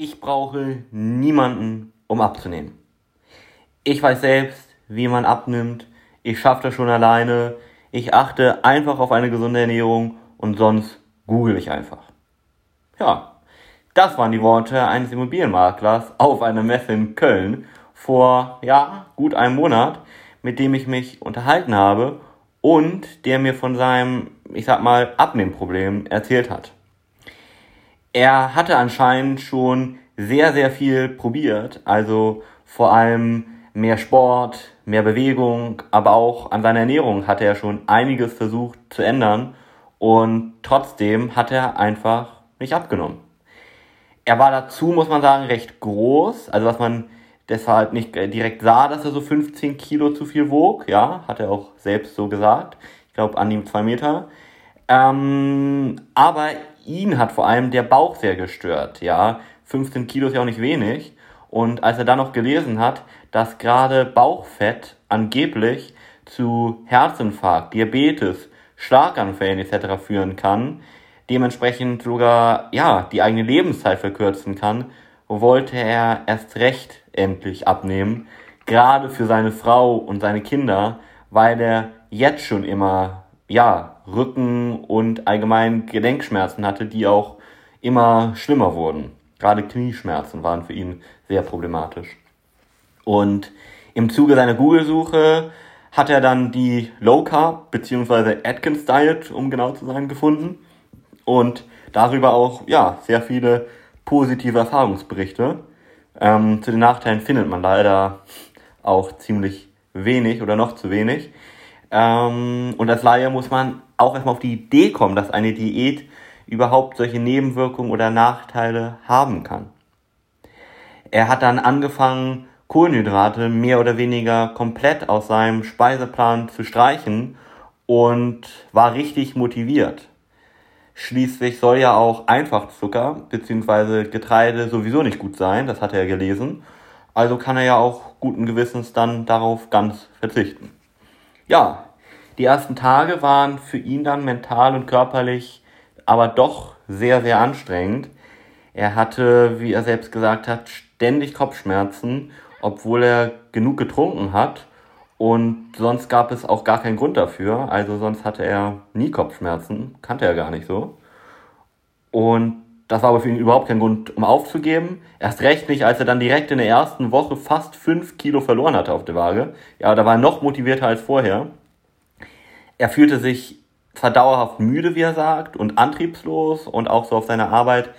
Ich brauche niemanden, um abzunehmen. Ich weiß selbst, wie man abnimmt. Ich schaffe das schon alleine. Ich achte einfach auf eine gesunde Ernährung und sonst google ich einfach. Ja, das waren die Worte eines Immobilienmaklers auf einer Messe in Köln vor, ja, gut einem Monat, mit dem ich mich unterhalten habe und der mir von seinem, ich sag mal, Abnehmproblem erzählt hat er hatte anscheinend schon sehr, sehr viel probiert. Also vor allem mehr Sport, mehr Bewegung, aber auch an seiner Ernährung hatte er schon einiges versucht zu ändern und trotzdem hat er einfach nicht abgenommen. Er war dazu, muss man sagen, recht groß, also was man deshalb nicht direkt sah, dass er so 15 Kilo zu viel wog, ja, hat er auch selbst so gesagt. Ich glaube, an ihm zwei Meter. Ähm, aber ihn hat vor allem der Bauch sehr gestört, ja. 15 Kilo ist ja auch nicht wenig. Und als er dann noch gelesen hat, dass gerade Bauchfett angeblich zu Herzinfarkt, Diabetes, Schlaganfällen etc. führen kann, dementsprechend sogar ja die eigene Lebenszeit verkürzen kann, wollte er erst recht endlich abnehmen, gerade für seine Frau und seine Kinder, weil er jetzt schon immer ja, Rücken und allgemein Gelenkschmerzen hatte, die auch immer schlimmer wurden. Gerade Knieschmerzen waren für ihn sehr problematisch. Und im Zuge seiner Google-Suche hat er dann die Low Carb bzw. Atkins Diet, um genau zu sein, gefunden und darüber auch ja sehr viele positive Erfahrungsberichte. Ähm, zu den Nachteilen findet man leider auch ziemlich wenig oder noch zu wenig. Ähm, und als Laie muss man auch erstmal auf die Idee kommen, dass eine Diät überhaupt solche Nebenwirkungen oder Nachteile haben kann. Er hat dann angefangen, Kohlenhydrate mehr oder weniger komplett aus seinem Speiseplan zu streichen und war richtig motiviert. Schließlich soll ja auch Einfachzucker bzw. Getreide sowieso nicht gut sein, das hat er gelesen. Also kann er ja auch guten Gewissens dann darauf ganz verzichten ja, die ersten Tage waren für ihn dann mental und körperlich aber doch sehr, sehr anstrengend. Er hatte, wie er selbst gesagt hat, ständig Kopfschmerzen, obwohl er genug getrunken hat. Und sonst gab es auch gar keinen Grund dafür. Also sonst hatte er nie Kopfschmerzen, kannte er gar nicht so. Und das war aber für ihn überhaupt kein Grund, um aufzugeben. Erst recht nicht, als er dann direkt in der ersten Woche fast fünf Kilo verloren hatte auf der Waage. Ja, da war er noch motivierter als vorher. Er fühlte sich zwar dauerhaft müde, wie er sagt, und antriebslos und auch so auf seiner Arbeit,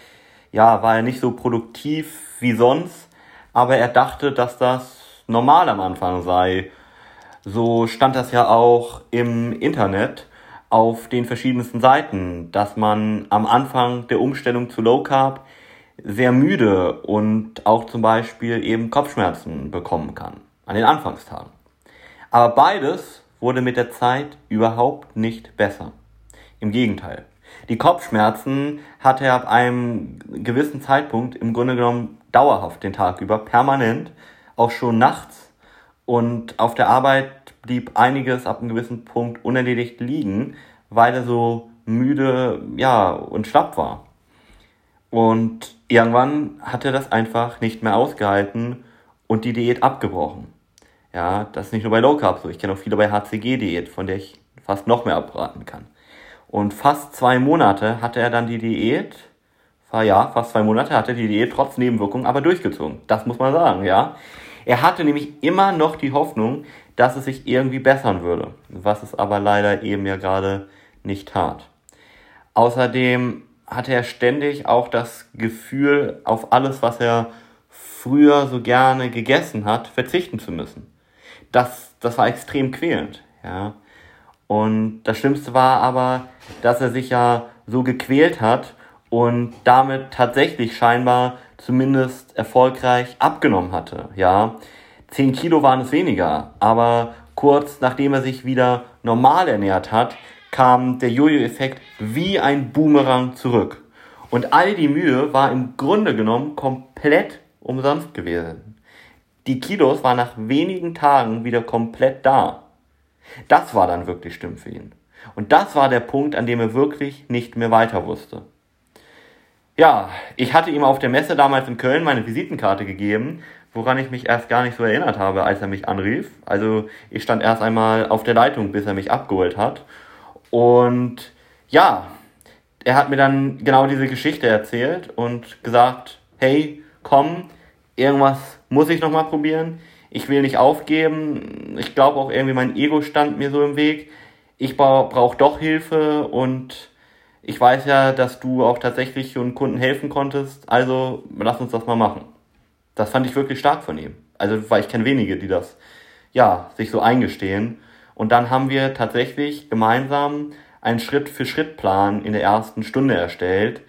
ja, war er nicht so produktiv wie sonst, aber er dachte, dass das normal am Anfang sei. So stand das ja auch im Internet auf den verschiedensten Seiten, dass man am Anfang der Umstellung zu Low Carb sehr müde und auch zum Beispiel eben Kopfschmerzen bekommen kann an den Anfangstagen. Aber beides wurde mit der Zeit überhaupt nicht besser. Im Gegenteil. Die Kopfschmerzen hatte er ab einem gewissen Zeitpunkt im Grunde genommen dauerhaft den Tag über, permanent, auch schon nachts. Und auf der Arbeit blieb einiges ab einem gewissen Punkt unerledigt liegen, weil er so müde, ja, und schlapp war. Und irgendwann hat er das einfach nicht mehr ausgehalten und die Diät abgebrochen. Ja, das ist nicht nur bei Low Carb so. Ich kenne auch viele bei HCG-Diät, von der ich fast noch mehr abraten kann. Und fast zwei Monate hatte er dann die Diät, ja, fast zwei Monate hatte die Diät trotz Nebenwirkungen aber durchgezogen. Das muss man sagen, ja. Er hatte nämlich immer noch die Hoffnung, dass es sich irgendwie bessern würde, was es aber leider eben ja gerade nicht tat. Außerdem hatte er ständig auch das Gefühl, auf alles, was er früher so gerne gegessen hat, verzichten zu müssen. Das, das war extrem quälend, ja. Und das Schlimmste war aber, dass er sich ja so gequält hat und damit tatsächlich scheinbar zumindest erfolgreich abgenommen hatte, ja. 10 Kilo waren es weniger, aber kurz nachdem er sich wieder normal ernährt hat, kam der Jojo-Effekt wie ein Boomerang zurück. Und all die Mühe war im Grunde genommen komplett umsonst gewesen. Die Kilos waren nach wenigen Tagen wieder komplett da. Das war dann wirklich schlimm für ihn. Und das war der Punkt, an dem er wirklich nicht mehr weiter wusste. Ja, ich hatte ihm auf der Messe damals in Köln meine Visitenkarte gegeben, woran ich mich erst gar nicht so erinnert habe, als er mich anrief. Also ich stand erst einmal auf der Leitung, bis er mich abgeholt hat. Und ja, er hat mir dann genau diese Geschichte erzählt und gesagt, hey, komm, irgendwas muss ich nochmal probieren. Ich will nicht aufgeben. Ich glaube auch irgendwie mein Ego stand mir so im Weg. Ich brauche doch Hilfe und ich weiß ja, dass du auch tatsächlich schon Kunden helfen konntest. Also lass uns das mal machen. Das fand ich wirklich stark von ihm. Also, weil ich kenne wenige, die das, ja, sich so eingestehen. Und dann haben wir tatsächlich gemeinsam einen Schritt-für-Schritt-Plan in der ersten Stunde erstellt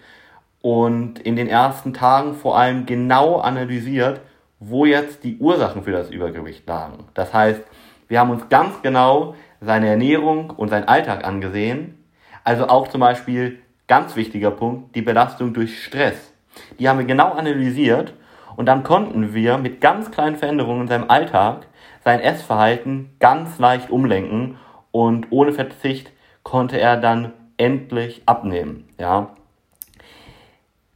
und in den ersten Tagen vor allem genau analysiert, wo jetzt die Ursachen für das Übergewicht lagen. Das heißt, wir haben uns ganz genau seine Ernährung und seinen Alltag angesehen. Also auch zum Beispiel, ganz wichtiger Punkt, die Belastung durch Stress. Die haben wir genau analysiert und dann konnten wir mit ganz kleinen Veränderungen in seinem Alltag sein Essverhalten ganz leicht umlenken und ohne Verzicht konnte er dann endlich abnehmen. Ja.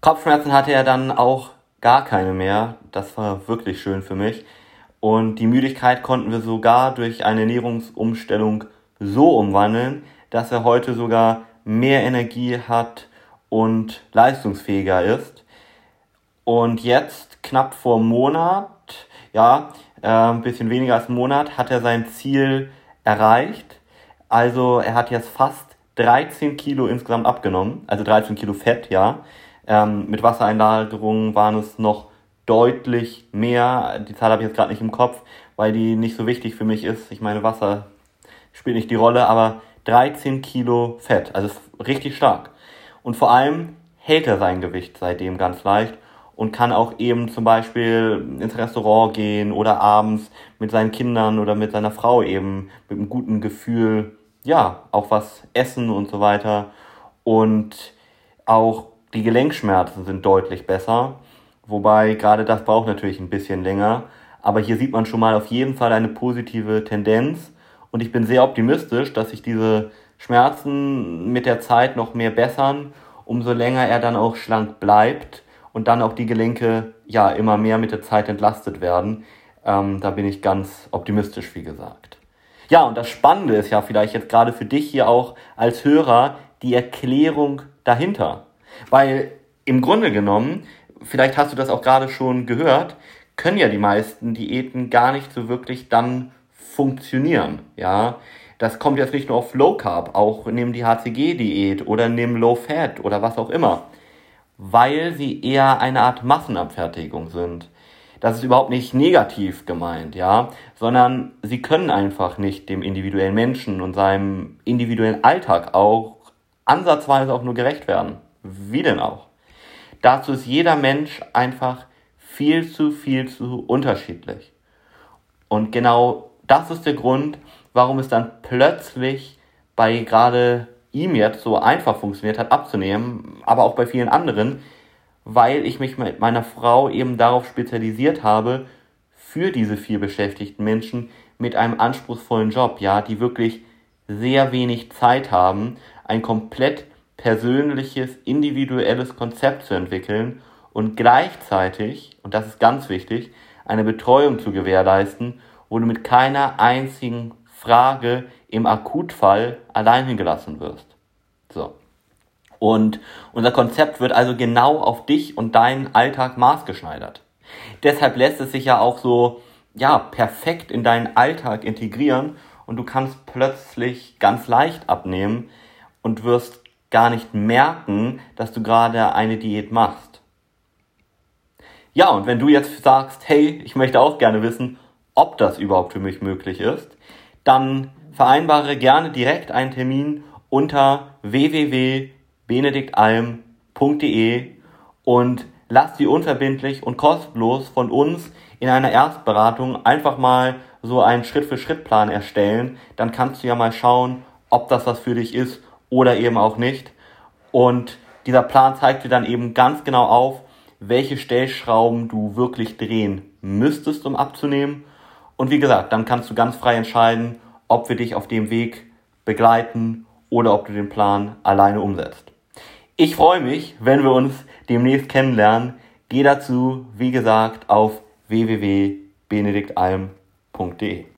Kopfschmerzen hatte er dann auch gar keine mehr. Das war wirklich schön für mich. Und die Müdigkeit konnten wir sogar durch eine Ernährungsumstellung so umwandeln, dass er heute sogar mehr Energie hat und leistungsfähiger ist. Und jetzt, knapp vor Monat, ja, äh, ein bisschen weniger als einen Monat, hat er sein Ziel erreicht. Also er hat jetzt fast 13 Kilo insgesamt abgenommen, also 13 Kilo Fett, ja. Ähm, mit Wassereinlagerungen waren es noch deutlich mehr. Die Zahl habe ich jetzt gerade nicht im Kopf, weil die nicht so wichtig für mich ist. Ich meine, Wasser spielt nicht die Rolle, aber 13 Kilo Fett, also richtig stark. Und vor allem hält er sein Gewicht seitdem ganz leicht und kann auch eben zum Beispiel ins Restaurant gehen oder abends mit seinen Kindern oder mit seiner Frau eben mit einem guten Gefühl, ja, auch was essen und so weiter. Und auch die Gelenkschmerzen sind deutlich besser, wobei gerade das braucht natürlich ein bisschen länger. Aber hier sieht man schon mal auf jeden Fall eine positive Tendenz und ich bin sehr optimistisch, dass sich diese Schmerzen mit der Zeit noch mehr bessern, umso länger er dann auch schlank bleibt und dann auch die Gelenke ja immer mehr mit der Zeit entlastet werden. Ähm, da bin ich ganz optimistisch, wie gesagt. Ja, und das Spannende ist ja vielleicht jetzt gerade für dich hier auch als Hörer die Erklärung dahinter. Weil im Grunde genommen, vielleicht hast du das auch gerade schon gehört, können ja die meisten Diäten gar nicht so wirklich dann funktionieren. Ja, das kommt jetzt nicht nur auf Low Carb, auch nimm die HCG-Diät oder nimm Low Fat oder was auch immer weil sie eher eine Art Massenabfertigung sind. Das ist überhaupt nicht negativ gemeint, ja, sondern sie können einfach nicht dem individuellen Menschen und seinem individuellen Alltag auch ansatzweise auch nur gerecht werden. Wie denn auch? Dazu ist jeder Mensch einfach viel zu, viel zu unterschiedlich. Und genau das ist der Grund, warum es dann plötzlich bei gerade ihm jetzt so einfach funktioniert hat, abzunehmen, aber auch bei vielen anderen, weil ich mich mit meiner Frau eben darauf spezialisiert habe, für diese vier beschäftigten Menschen mit einem anspruchsvollen Job, ja, die wirklich sehr wenig Zeit haben, ein komplett persönliches, individuelles Konzept zu entwickeln und gleichzeitig, und das ist ganz wichtig, eine Betreuung zu gewährleisten, wo du mit keiner einzigen Frage im Akutfall allein gelassen wirst. So. Und unser Konzept wird also genau auf dich und deinen Alltag maßgeschneidert. Deshalb lässt es sich ja auch so, ja, perfekt in deinen Alltag integrieren und du kannst plötzlich ganz leicht abnehmen und wirst gar nicht merken, dass du gerade eine Diät machst. Ja, und wenn du jetzt sagst, hey, ich möchte auch gerne wissen, ob das überhaupt für mich möglich ist, dann vereinbare gerne direkt einen Termin unter www.benediktalm.de und lass sie unverbindlich und kostenlos von uns in einer Erstberatung einfach mal so einen Schritt-für-Schritt-Plan erstellen. Dann kannst du ja mal schauen, ob das was für dich ist oder eben auch nicht. Und dieser Plan zeigt dir dann eben ganz genau auf, welche Stellschrauben du wirklich drehen müsstest, um abzunehmen. Und wie gesagt, dann kannst du ganz frei entscheiden, ob wir dich auf dem Weg begleiten oder ob du den Plan alleine umsetzt. Ich freue mich, wenn wir uns demnächst kennenlernen. Geh dazu, wie gesagt, auf www.benediktalm.de.